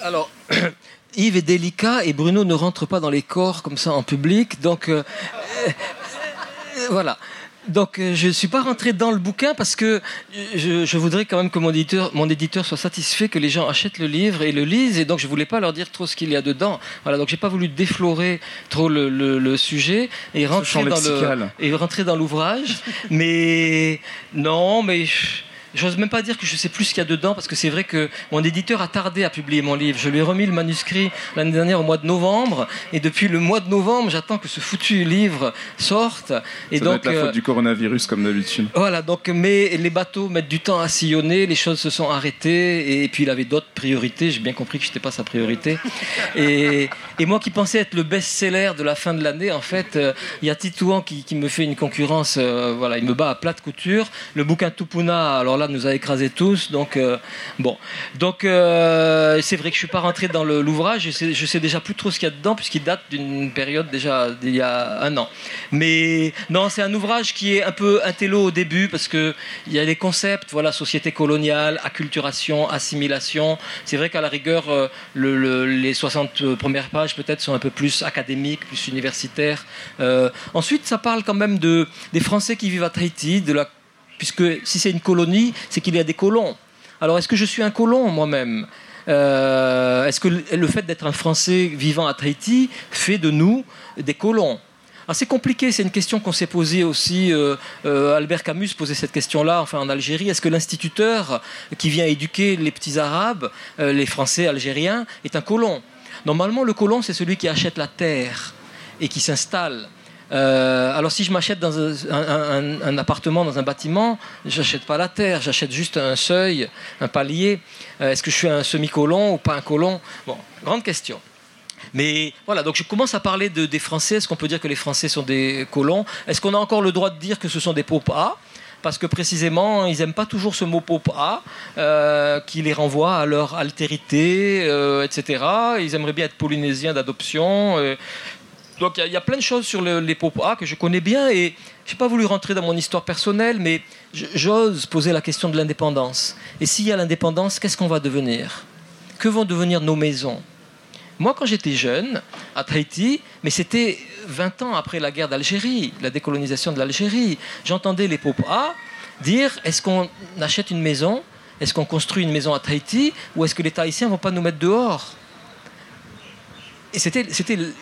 Alors, Yves est délicat et Bruno ne rentre pas dans les corps comme ça en public, donc euh, euh, voilà. Donc euh, je ne suis pas rentré dans le bouquin parce que je, voudrais quand même que mon éditeur, mon éditeur soit satisfait que les gens achètent le livre et le lisent et donc je voulais pas leur dire trop ce qu'il y a dedans. Voilà, donc j'ai pas voulu déflorer trop le, sujet et rentrer dans le, et rentrer dans l'ouvrage. mais non, mais J'ose même pas dire que je sais plus ce qu'il y a dedans parce que c'est vrai que mon éditeur a tardé à publier mon livre. Je lui ai remis le manuscrit l'année dernière au mois de novembre et depuis le mois de novembre, j'attends que ce foutu livre sorte. Et Ça donc doit être la faute euh, du coronavirus comme d'habitude. Voilà, donc mais les bateaux mettent du temps à sillonner, les choses se sont arrêtées et, puis il avait d'autres priorités. J'ai bien compris que je n'étais pas sa priorité. et, et, moi qui pensais être le best-seller de la fin de l'année, en fait, euh, il y a Titouan qui, qui, me fait une concurrence. Euh, voilà, il me bat à plate couture. Le bouquin Tupuna, alors là, nous a écrasés tous. Donc, euh, bon. Donc, euh, c'est vrai que je suis pas rentré dans l'ouvrage. Je sais, sais déjà plus trop ce qu'il y a dedans, puisqu'il date d'une période déjà d'il y a un an. Mais non, c'est un ouvrage qui est un peu intello au début, parce qu'il y a des concepts, voilà, société coloniale, acculturation, assimilation. C'est vrai qu'à la rigueur, euh, le, les 60 premières pages, peut-être, sont un peu plus académiques, plus universitaires. ensuite, ça parle quand même de, des Français qui vivent à Tahiti, de la puisque si c'est une colonie, c'est qu'il y a des colons. Alors est-ce que je suis un colon moi-même euh, Est-ce que le fait d'être un Français vivant à Tahiti fait de nous des colons c'est compliqué, c'est une question qu'on s'est posée aussi. Euh, euh, Albert Camus posait cette question-là, en Algérie. Est-ce que l'instituteur qui vient éduquer les petits Arabes, les Français algériens, est un colon? Normalement, le colon, c'est celui qui achète la terre et qui s'installe. Euh, alors si je m'achète dans un, appartement, dans un bâtiment, j'achète pas la terre, j'achète juste un seuil, un palier. Euh, est-ce que je suis un semi-colon ou pas un colon? Bon, grande question. Mais voilà, donc je commence à parler de, des Français. Est-ce qu'on peut dire que les Français sont des colons? Est-ce qu'on a encore le droit de dire que ce sont des popas parce que précisément, ils n'aiment pas toujours ce mot popa, euh, qui les renvoie à leur altérité, etc. Ils aimeraient bien être polynésiens d'adoption. Donc il y, a plein de choses sur les Popa que je connais bien et Je n'ai pas voulu rentrer dans mon histoire personnelle, mais j'ose poser la question de l'indépendance. Et s'il y a l'indépendance, qu'est-ce qu'on va devenir? Que vont devenir nos maisons? Moi, quand j'étais jeune, à Tahiti, mais c'était 20 ans après la guerre d'Algérie, la décolonisation de l'Algérie, j'entendais les Popas dire est-ce qu'on achète une maison? Est-ce qu'on construit une maison à Tahiti? Ou est-ce que les Tahitiens ne vont pas nous mettre dehors? Et c'était,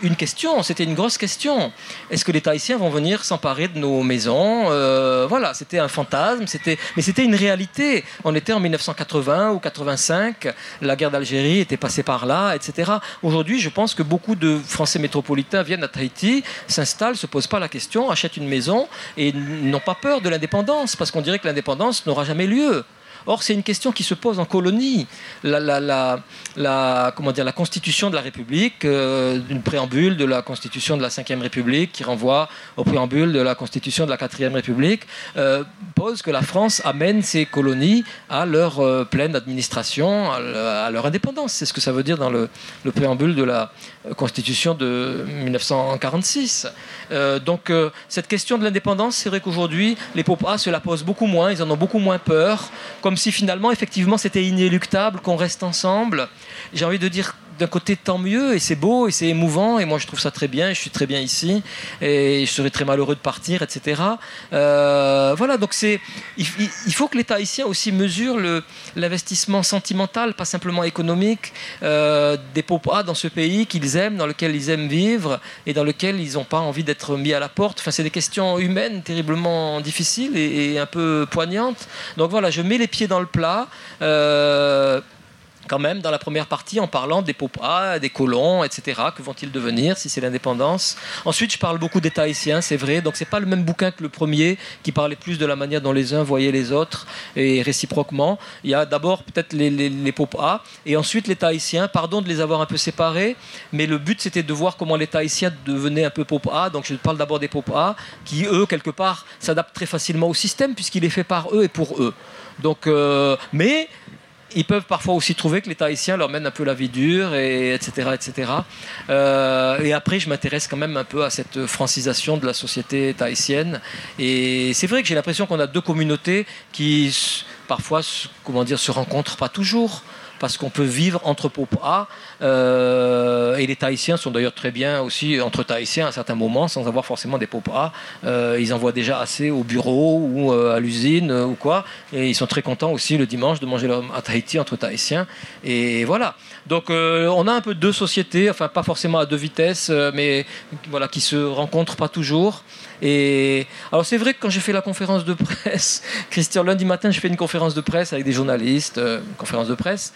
une question, c'était une grosse question. Est-ce que les Tahitiens vont venir s'emparer de nos maisons? Euh, Voilà, c'était un fantasme, mais c'était une réalité. On était en 1980 ou 85, la guerre d'Algérie était passée par là, etc. Aujourd'hui, je pense que beaucoup de Français métropolitains viennent à Tahiti, s'installent, se posent pas la question, achètent une maison et n'ont pas peur de l'indépendance, parce qu'on dirait que l'indépendance n'aura jamais lieu. Or, c'est une question qui se pose en colonie. La, comment dire, la constitution de la République, euh, une préambule de la constitution de la Ve République qui renvoie au préambule de la constitution de la Quatrième République, euh, pose que la France amène ses colonies à leur euh, pleine administration, à, leur indépendance. C'est ce que ça veut dire dans le, le préambule de la constitution de 1946. donc, cette question de l'indépendance, c'est vrai qu'aujourd'hui, les Popas se la posent beaucoup moins, ils en ont beaucoup moins peur, comme si finalement, effectivement, c'était inéluctable qu'on reste ensemble. J'ai envie de dire d'un côté, tant mieux, et c'est beau, et c'est émouvant, et moi je trouve ça très bien, je suis très bien ici, et je serais très malheureux de partir, etc. Euh, voilà, donc c'est, il, faut que l'État haïtien aussi mesure l'investissement sentimental, pas simplement économique, euh, des pauvres dans ce pays qu'ils aiment, dans lequel ils aiment vivre, et dans lequel ils n'ont pas envie d'être mis à la porte. Enfin, c'est des questions humaines terriblement difficiles et, un peu poignantes. Donc voilà, je mets les pieds dans le plat. Euh, quand même dans la première partie en parlant des popas, des colons, etc. Que vont-ils devenir si c'est l'indépendance Ensuite, je parle beaucoup d'État haïtien, c'est vrai. Donc, c'est pas le même bouquin que le premier qui parlait plus de la manière dont les uns voyaient les autres et réciproquement. Il y a d'abord peut-être les, les, les popas et ensuite l'État haïtien. Pardon de les avoir un peu séparés, mais le but c'était de voir comment l'État haïtien devenait un peu popa. Donc, je parle d'abord des popas qui, eux, quelque part, s'adaptent très facilement au système puisqu'il est fait par eux et pour eux. Donc, euh, mais ils peuvent parfois aussi trouver que l'État haïtien leur mène un peu la vie dure, et etc. etc. Euh, et après, je m'intéresse quand même un peu à cette francisation de la société tahitienne. Et c'est vrai que j'ai l'impression qu'on a deux communautés qui parfois, comment dire, se rencontrent pas toujours parce qu'on peut vivre entre Popa euh, et les Tahitiens sont d'ailleurs très bien aussi entre Tahitiens à certains moments sans avoir forcément des Popa. Euh, ils en voient déjà assez au bureau ou euh, à l'usine ou quoi et ils sont très contents aussi le dimanche de manger à Tahiti entre Tahitiens et voilà. Donc on a un peu deux sociétés, enfin pas forcément à deux vitesses, mais voilà qui se rencontrent pas toujours. Et alors c'est vrai que quand j'ai fait la conférence de presse, Christian, lundi matin, j'ai fait une conférence de presse avec des journalistes, euh, conférence de presse.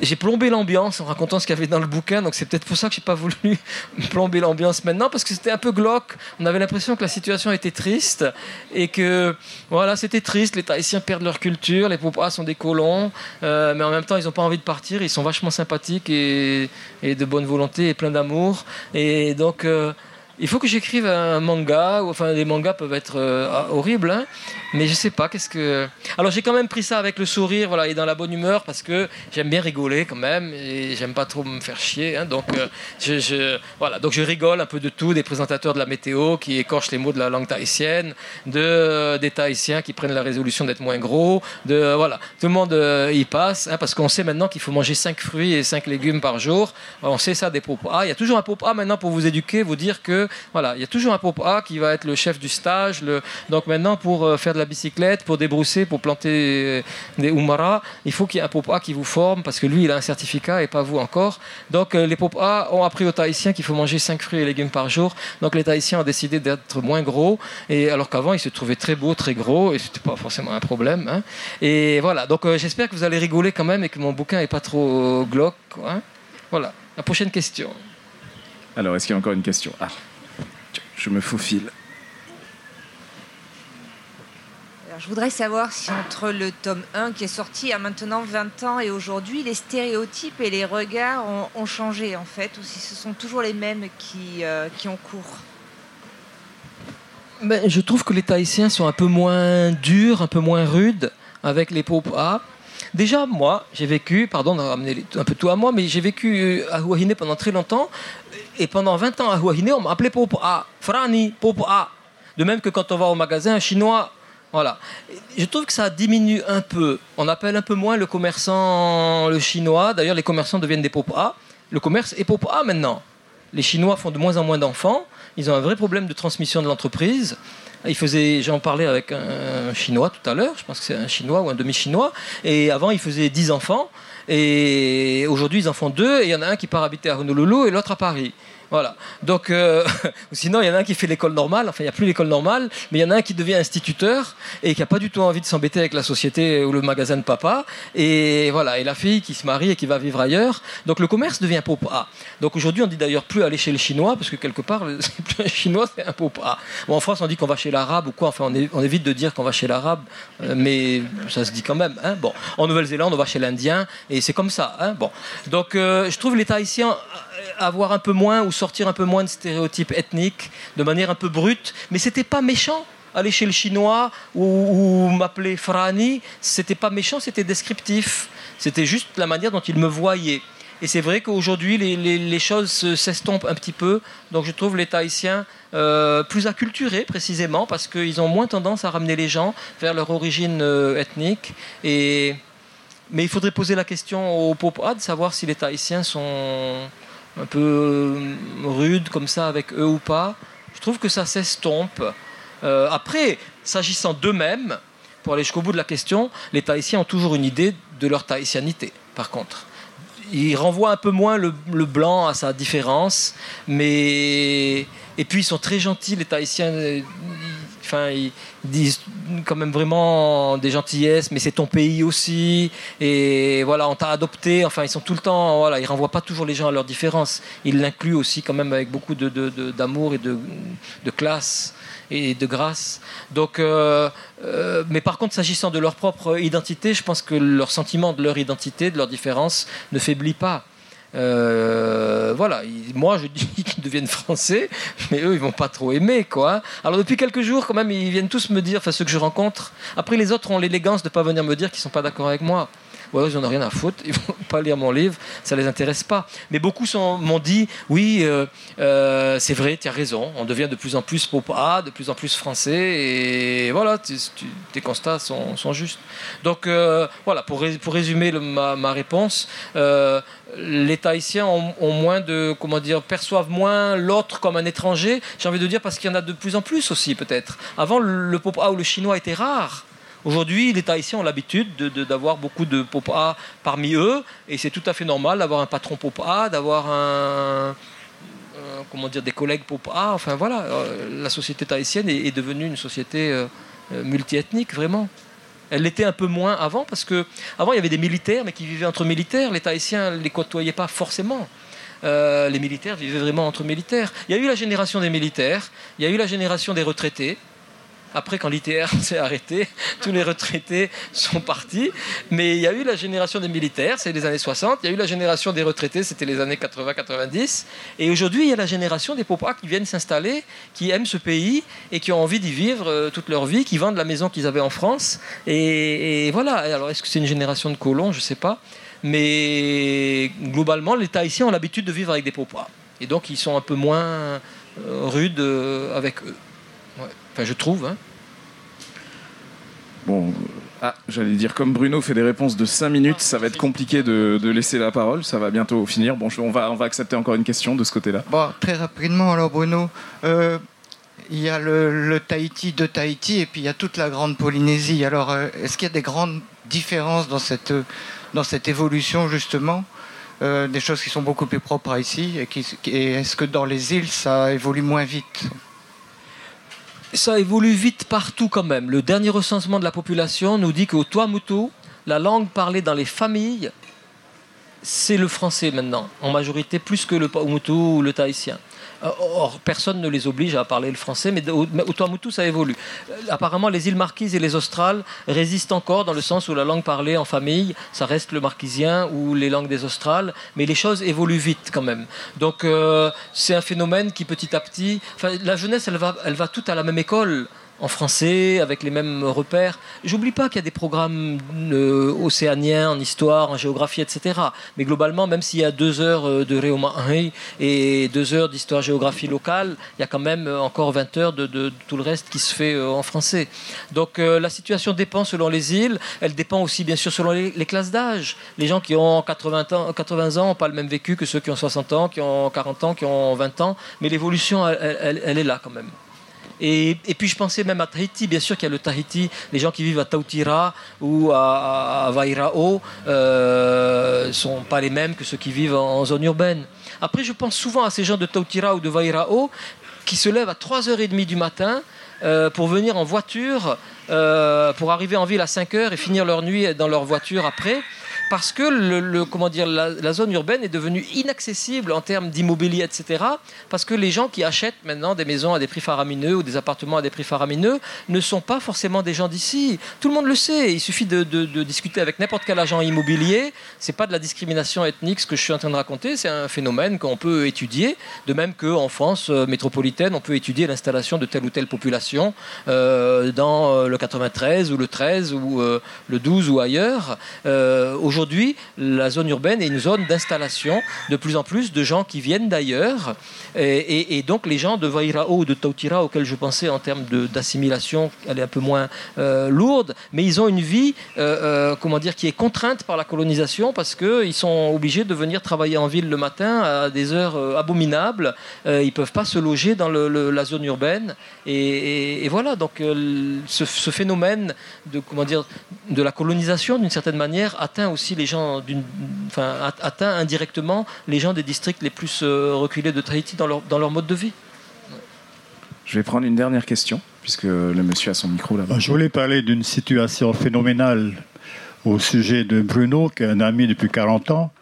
J'ai plombé l'ambiance en racontant ce qu'il y avait dans le bouquin, donc c'est peut-être pour ça que j'ai pas voulu plomber l'ambiance maintenant, parce que c'était un peu glauque. On avait l'impression que la situation était triste et que voilà, c'était triste. Les Tahitiens perdent leur culture, les Popas sont des colons, euh, mais en même temps ils n'ont pas envie de partir. Ils sont vachement sympathiques et, de bonne volonté et plein d'amour, et donc. Euh, il faut que j'écrive un manga. Enfin, les mangas peuvent être euh, horribles, hein, mais je sais pas. Qu'est-ce que. Alors, j'ai quand même pris ça avec le sourire, voilà, et dans la bonne humeur, parce que j'aime bien rigoler quand même, et j'aime pas trop me faire chier. Hein, donc, euh, je, voilà, donc je rigole un peu de tout, des présentateurs de la météo qui écorchent les mots de la langue tahitienne, de euh, des Tahitiens qui prennent la résolution d'être moins gros, de voilà, tout le monde y passe, hein, parce qu'on sait maintenant qu'il faut manger 5 fruits et 5 légumes par jour. On sait ça des popas. Il y a toujours un popa maintenant pour vous éduquer, vous dire que voilà, il y a toujours un popa qui va être le chef du stage. Donc maintenant, pour euh, faire de la bicyclette, pour débrousser, pour planter des umara, il faut qu'il y ait un popa qui vous forme parce que lui, il a un certificat et pas vous encore. Donc euh, les popas ont appris aux Tahitiens qu'il faut manger 5 fruits et légumes par jour. Donc les Tahitiens ont décidé d'être moins gros. Et alors qu'avant, ils se trouvaient très beaux, très gros et c'était pas forcément un problème. Hein. Et voilà, donc euh, j'espère que vous allez rigoler quand même et que mon bouquin est pas trop glauque. Hein. Voilà, la prochaine question. Alors, est-ce qu'il y a encore une question? Ah je me faufile. Alors, je voudrais savoir si entre le tome 1 qui est sorti il y a maintenant 20 ans et aujourd'hui, les stéréotypes et les regards ont, changé en fait, ou si ce sont toujours les mêmes qui, euh, qui ont cours. Ben, je trouve que les Tahitiens sont un peu moins durs, un peu moins rudes avec les A. Déjà, moi, j'ai vécu, pardon de ramener un peu tout à moi, mais j'ai vécu euh, à Huahine pendant très longtemps. Et pendant 20 ans à Huahine, on m'appelait Popo A. Frani, Popo A. De même que quand on va au magasin, un chinois voilà. Je trouve que ça diminue un peu. On appelle un peu moins le commerçant le chinois. D'ailleurs, les commerçants deviennent des popas. Le commerce est popa maintenant. Les Chinois font de moins en moins d'enfants. Ils ont un vrai problème de transmission de l'entreprise. Il faisait, j'en parlais avec un Chinois tout à l'heure, je pense que c'est un Chinois ou un demi-Chinois, et avant il faisait 10 enfants, et aujourd'hui ils en font deux, et il y en a un qui part habiter à Honolulu et l'autre à Paris. Voilà. Donc, euh, sinon, il y en a un qui fait l'école normale. Enfin, il n'y a plus l'école normale, mais il y en a un qui devient instituteur et qui n'a pas du tout envie de s'embêter avec la société ou le magasin de papa. Et voilà. Et la fille qui se marie et qui va vivre ailleurs. Donc, le commerce devient popa. Donc, aujourd'hui, on dit d'ailleurs plus aller chez le chinois parce que quelque part, c'est plus un chinois, c'est un popa. Bon, en France, on dit qu'on va chez l'arabe ou quoi. Enfin, on, évite de dire qu'on va chez l'arabe, euh, mais ça se dit quand même. Hein. Bon, en Nouvelle-Zélande, on va chez l'Indien et c'est comme ça. Hein. Bon, donc, euh, je trouve l'État ici avoir un peu moins ou sortir un peu moins de stéréotypes ethniques de manière un peu brute, mais c'était pas méchant. Aller chez le chinois ou, m'appeler Frani, c'était pas méchant, c'était descriptif. C'était juste la manière dont il me voyait. Et c'est vrai qu'aujourd'hui, les, choses s'estompent un petit peu. Donc je trouve les Tahitiens euh, plus acculturés, précisément, parce qu'ils ont moins tendance à ramener les gens vers leur origine euh, ethnique. Et... Mais il faudrait poser la question au Popa de savoir si les Tahitiens sont un peu euh, rude comme ça avec eux ou pas. Je trouve que ça s'estompe. Euh, après, s'agissant d'eux-mêmes, pour aller jusqu'au bout de la question, les Tahitiens ont toujours une idée de leur tahitianité, par contre. Ils renvoient un peu moins le, blanc à sa différence, mais... Et puis ils sont très gentils, les Tahitiens ils disent quand même vraiment des gentillesses, mais c'est ton pays aussi, et voilà, on t'a adopté. Enfin, ils sont tout le temps, voilà, ils renvoient pas toujours les gens à leurs différences. Ils l'incluent aussi quand même avec beaucoup d'amour de, de, et de, classe et de grâce. Donc, euh, euh, mais par contre, s'agissant de leur propre identité, je pense que leur sentiment de leur identité, de leur différence, ne faiblit pas. Euh, voilà, moi je dis qu'ils deviennent français, mais eux ils vont pas trop aimer quoi. Alors depuis quelques jours quand même ils viennent tous me dire, enfin ceux que je rencontre. Après les autres ont l'élégance de pas venir me dire qu'ils sont pas d'accord avec moi ouais, ils n'en ont rien à foutre, ils vont pas lire mon livre, ça les intéresse pas. Mais beaucoup m'ont dit, oui, euh, euh, c'est vrai, tu as raison, on devient de plus en plus popa, de plus en plus français, et voilà, tes constats sont, justes. Donc euh, voilà, pour, pour résumer ma, réponse, les Tahitiens ont, moins de, comment dire, perçoivent moins l'autre comme un étranger, j'ai envie de dire parce qu'il y en a de plus en plus aussi peut-être. Avant, le popa ou le chinois était rare. Aujourd'hui, les Tahitiens ont l'habitude d'avoir beaucoup de popa parmi eux, et c'est tout à fait normal d'avoir un patron popa, d'avoir des collègues popa. Enfin voilà, euh, la société tahitienne est, devenue une société euh, euh, multiethnique, vraiment. Elle l'était un peu moins avant, parce que avant il y avait des militaires, mais qui vivaient entre militaires. Les Tahitiens ne les côtoyaient pas forcément. les militaires vivaient vraiment entre militaires. Il y a eu la génération des militaires, il y a eu la génération des retraités, après, quand l'ITR s'est arrêté, tous les retraités sont partis. Mais il y a eu la génération des militaires, c'est les années 60. Il y a eu la génération des retraités, c'était les années 80-90. Et aujourd'hui, il y a la génération des popas qui viennent s'installer, qui aiment ce pays et qui ont envie d'y vivre euh, toute leur vie, qui vendent la maison qu'ils avaient en France. Et, voilà. alors, est-ce que c'est une génération de colons? Je ne sais pas. Mais globalement, l'État ici ont l'habitude de vivre avec des popas. Et donc, ils sont un peu moins euh, rudes euh, avec eux. Enfin, je trouve. Hein. Bon, ah, j'allais dire, comme Bruno fait des réponses de 5 minutes, ça va être compliqué de, laisser la parole. Ça va bientôt finir. Bon, on va, on va accepter encore une question de ce côté-là. Bon, très rapidement, alors Bruno. Euh, il y a le, Tahiti de Tahiti et puis il y a toute la grande Polynésie. Alors, euh, est-ce qu'il y a des grandes différences dans cette, dans cette évolution, justement euh, Des choses qui sont beaucoup plus propres à ici Et, et est-ce que dans les îles, ça évolue moins vite? Ça évolue vite partout quand même. Le dernier recensement de la population nous dit qu'au Tuamutu, la langue parlée dans les familles, c'est le français maintenant, en majorité plus que le Paumotu ou le tahitien. Euh, or, personne ne les oblige à parler le français, mais au, Tuamutu, ça évolue. Euh, apparemment, les îles Marquises et les Australes résistent encore dans le sens où la langue parlée en famille, ça reste le marquisien ou les langues des Australes, mais les choses évoluent vite quand même. Donc, euh, c'est un phénomène qui petit à petit. la jeunesse, elle va, elle va toute à la même école en français, avec les mêmes repères. J'oublie pas qu'il y a des programmes euh, océaniens en histoire, en géographie, etc. Mais globalement, même s'il y a deux heures euh, de Réoma et deux heures d'histoire-géographie locale, il y a quand même encore 20 heures de, tout le reste qui se fait en français. Donc la situation dépend selon les îles, elle dépend aussi bien sûr selon les, classes d'âge. Les gens qui ont 80 ans, 80 ans n'ont pas le même vécu que ceux qui ont 60 ans, qui ont 40 ans, qui ont 20 ans, mais l'évolution, elle est là quand même. Et, puis je pensais même à Tahiti, bien sûr qu'il y a le Tahiti, les gens qui vivent à Tautira ou à, Vairao ne euh, sont pas les mêmes que ceux qui vivent en, zone urbaine. Après, je pense souvent à ces gens de Tautira ou de Vairao qui se lèvent à 3h30 du matin euh, pour venir en voiture, euh, pour arriver en ville à 5h et finir leur nuit dans leur voiture après parce que le, comment dire, la, zone urbaine est devenue inaccessible en termes d'immobilier, etc. Parce que les gens qui achètent maintenant des maisons à des prix faramineux ou des appartements à des prix faramineux ne sont pas forcément des gens d'ici. Tout le monde le sait. Il suffit de, discuter avec n'importe quel agent immobilier. C'est pas de la discrimination ethnique ce que je suis en train de raconter. C'est un phénomène qu'on peut étudier. De même qu'en France euh, métropolitaine, on peut étudier l'installation de telle ou telle population euh, dans euh, le 93 ou le 13 ou le 12 ou ailleurs. Aujourd'hui, la zone urbaine est une zone d'installation de plus en plus de gens qui viennent d'ailleurs. Et, donc, les gens de Vairao ou de Tautira, auxquels je pensais en termes d'assimilation, elle est un peu moins euh, lourde, mais ils ont une vie, euh, euh, comment dire, qui est contrainte par la colonisation parce qu'ils sont obligés de venir travailler en ville le matin à des heures abominables. ils ne peuvent pas se loger dans la zone urbaine. Et, voilà, donc ce, ce, phénomène de, comment dire, de la colonisation, d'une certaine manière, atteint aussi les gens, enfin, atteint indirectement les gens des districts les plus euh, reculés de Tahiti dans leur, dans leur mode de vie. Je vais prendre une dernière question, puisque le monsieur a son micro là-bas. Je voulais parler d'une situation phénoménale au sujet de Bruno, qui est un ami depuis 40 ans.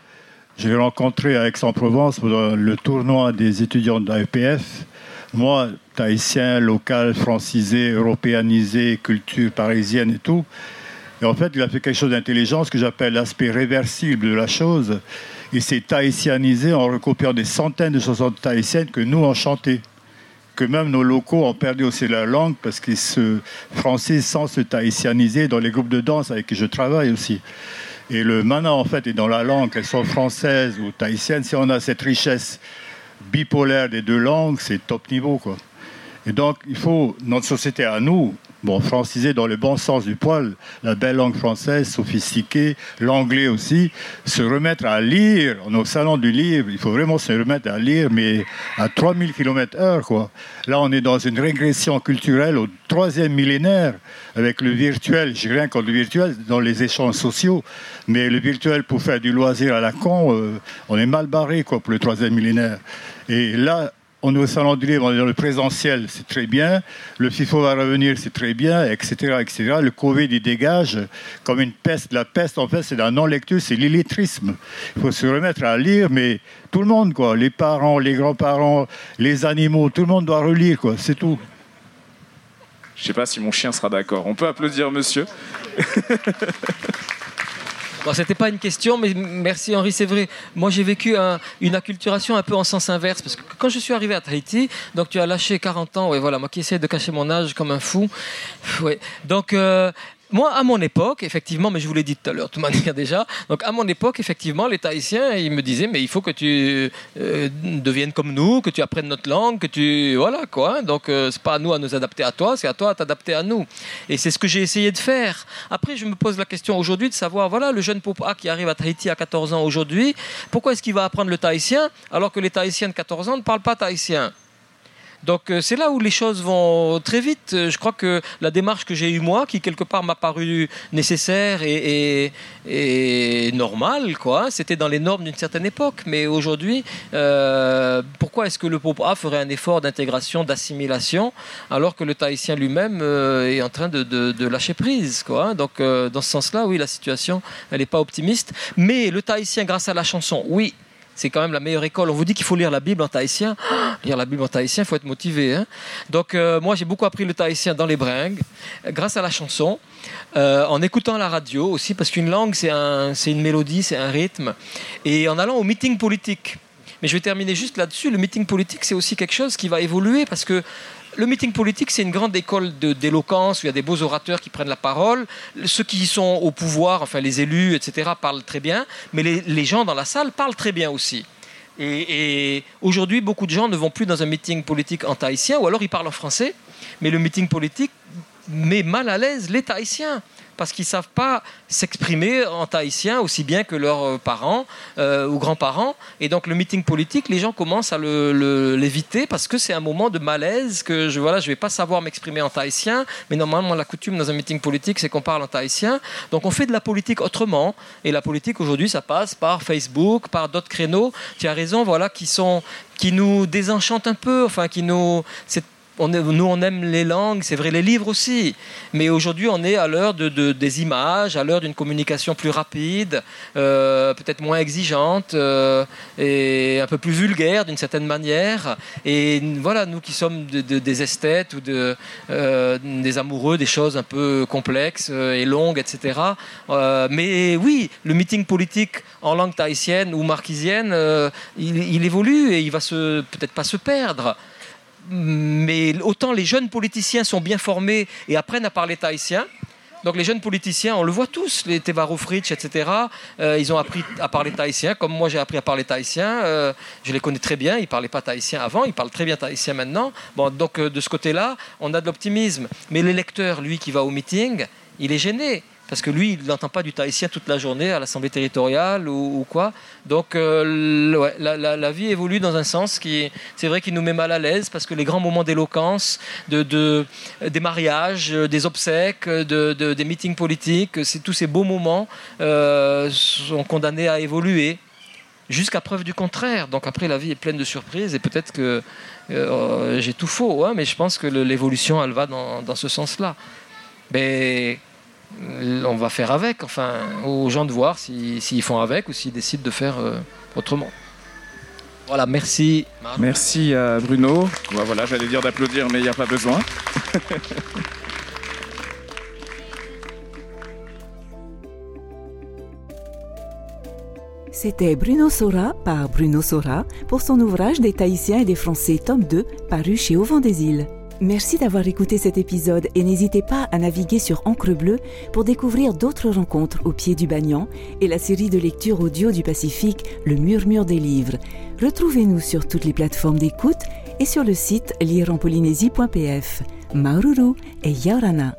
Je l'ai rencontré à Aix-en-Provence pendant le tournoi des étudiants de l'AEPF. Moi, tahitien, local, francisé, européanisé, culture parisienne et tout. Et en fait, il a fait quelque chose d'intelligent, ce que j'appelle l'aspect réversible de la chose. Il s'est tahitianisé en recopiant des centaines de chansons tahitiennes que nous on chantait. Que même nos locaux ont perdu aussi leur langue parce qu'ils se français sans se tahitianiser dans les groupes de danse avec qui je travaille aussi. Et le mana, en fait, est dans la langue, qu'elles soient françaises ou tahitiennes. Si on a cette richesse bipolaire des deux langues, c'est top niveau, quoi. Et donc, il faut, notre société à nous, bon, francisé dans le bon sens du poil, la belle langue française, sophistiquée, l'anglais aussi, se remettre à lire, on est au salon du livre, il faut vraiment se remettre à lire, mais à 3000 km heure, quoi. Là, on est dans une régression culturelle au troisième millénaire, avec le virtuel, j'ai rien contre le virtuel, dans les échanges sociaux, mais le virtuel pour faire du loisir à la con, euh, on est mal barré, quoi, pour le troisième millénaire. Et là, on est au salon du livre, on est dans le présentiel, c'est très bien. Le FIFO va revenir, c'est très bien, etc., etc. Le Covid, il dégage comme une peste. La peste, en fait, c'est la non-lecture, c'est l'illettrisme. Il faut se remettre à lire, mais tout le monde, quoi. Les parents, les grands-parents, les animaux, tout le monde doit relire, quoi. C'est tout. Je ne sais pas si mon chien sera d'accord. On peut applaudir monsieur. Bon, c'était pas une question, mais merci Henri, c'est vrai. Moi, j'ai vécu une acculturation un peu en sens inverse, parce que quand je suis arrivé à Tahiti, donc tu as lâché 40 ans, ouais, voilà, moi qui essaie de cacher mon âge comme un fou. Donc, euh, moi, à mon époque, effectivement, mais je vous l'ai dit tout à l'heure, de toute manière déjà, donc à mon époque, effectivement, les Tahitiens, ils me disaient, mais il faut que tu euh, deviennes comme nous, que tu apprennes notre langue, que tu... Voilà, quoi. Donc, euh, c'est pas à nous à nous adapter à toi, c'est à toi à t'adapter à nous. Et c'est ce que j'ai essayé de faire. Après, je me pose la question aujourd'hui de savoir, voilà, le jeune Popa qui arrive à Tahiti à 14 ans aujourd'hui, pourquoi est-ce qu'il va apprendre le tahitien alors que les Tahitiens de 14 ans ne parlent pas tahitien? Donc euh, c'est là où les choses vont très vite. Je crois que la démarche que j'ai eue moi, qui quelque part m'a paru nécessaire et, normale, quoi, c'était dans les normes d'une certaine époque. Mais aujourd'hui, euh, pourquoi est-ce que le A ferait un effort d'intégration, d'assimilation, alors que le Tahitien lui-même euh, est en train de, lâcher prise, quoi? Donc dans ce sens-là, oui, la situation, elle n'est pas optimiste. Mais le Tahitien, grâce à la chanson, oui, c'est quand même la meilleure école. On vous dit qu'il faut lire la Bible en tahitien. lire la Bible en tahitien, il faut être motivé. Hein. Donc, euh, moi, j'ai beaucoup appris le tahitien dans les bringues, grâce à la chanson, euh, en écoutant la radio aussi, parce qu'une langue, c'est un, une mélodie, c'est un rythme, et en allant au meeting politique. Mais je vais terminer juste là-dessus. Le meeting politique, c'est aussi quelque chose qui va évoluer parce que le meeting politique, c'est une grande école d'éloquence où il y a des beaux orateurs qui prennent la parole. Ceux qui sont au pouvoir, enfin les élus, etc., parlent très bien, mais les, gens dans la salle parlent très bien aussi. Et, et aujourd'hui, beaucoup de gens ne vont plus dans un meeting politique en tahitien, ou alors ils parlent en français, mais le meeting politique met mal à l'aise les Tahitiens parce qu'ils ne savent pas s'exprimer en tahitien aussi bien que leurs euh, parents euh, ou grands-parents. Et donc le meeting politique, les gens commencent à l'éviter parce que c'est un moment de malaise que je ne voilà, je vais pas savoir m'exprimer en tahitien, mais normalement la coutume dans un meeting politique, c'est qu'on parle en tahitien. Donc on fait de la politique autrement. Et la politique aujourd'hui, ça passe par Facebook, par d'autres créneaux. Tu as raison, voilà, qui sont qui nous désenchantent un peu, enfin qui nous nous, on aime les langues, c'est vrai, les livres aussi. Mais aujourd'hui, on est à l'heure de, des images, à l'heure d'une communication plus rapide, euh, peut-être moins exigeante euh, et un peu plus vulgaire d'une certaine manière. Et voilà, nous qui sommes des esthètes ou euh, des amoureux des choses un peu complexes et longues, etc. mais oui, le meeting politique en langue tahitienne ou marquisienne, il, il, évolue et il va peut-être pas se perdre mais autant les jeunes politiciens sont bien formés et apprennent à parler tahitien. Donc les jeunes politiciens, on le voit tous, les Tevaro Fritsch, etc. Euh, ils ont appris à parler tahitien, comme moi j'ai appris à parler tahitien. Euh, je les connais très bien. Ils parlaient pas tahitien avant, ils parlent très bien tahitien maintenant. Bon, donc euh, de ce côté-là, on a de l'optimisme. Mais l'électeur, lui, qui va au meeting, il est gêné parce que lui, il n'entend pas du tahitien toute la journée à l'Assemblée territoriale ou, quoi. Donc euh, la, vie évolue dans un sens qui, c'est vrai, qui nous met mal à l'aise parce que les grands moments d'éloquence, de, des mariages, des obsèques, de, des meetings politiques, c'est, tous ces beaux moments euh, sont condamnés à évoluer jusqu'à preuve du contraire. Donc après, la vie est pleine de surprises et peut-être que euh, j'ai tout faux, hein, mais je pense que l'évolution, elle va dans, dans ce sens-là. Mais on va faire avec, enfin, aux gens de voir s'ils font avec ou s'ils décident de faire euh, autrement. Voilà, merci. Merci à Bruno. Voilà, j'allais dire d'applaudir, mais il n'y a pas besoin. C'était Bruno Sora par Bruno Sora pour son ouvrage Des Tahitiens et des Français, tome 2, paru chez Auvent des Îles. Merci d'avoir écouté cet épisode et n'hésitez pas à naviguer sur Encre Bleue pour découvrir d'autres rencontres au pied du Bagnan et la série de lectures audio du Pacifique Le Murmure des livres. Retrouvez-nous sur toutes les plateformes d'écoute et sur le site lireenpolynésie.pf. Maururu et Yaurana.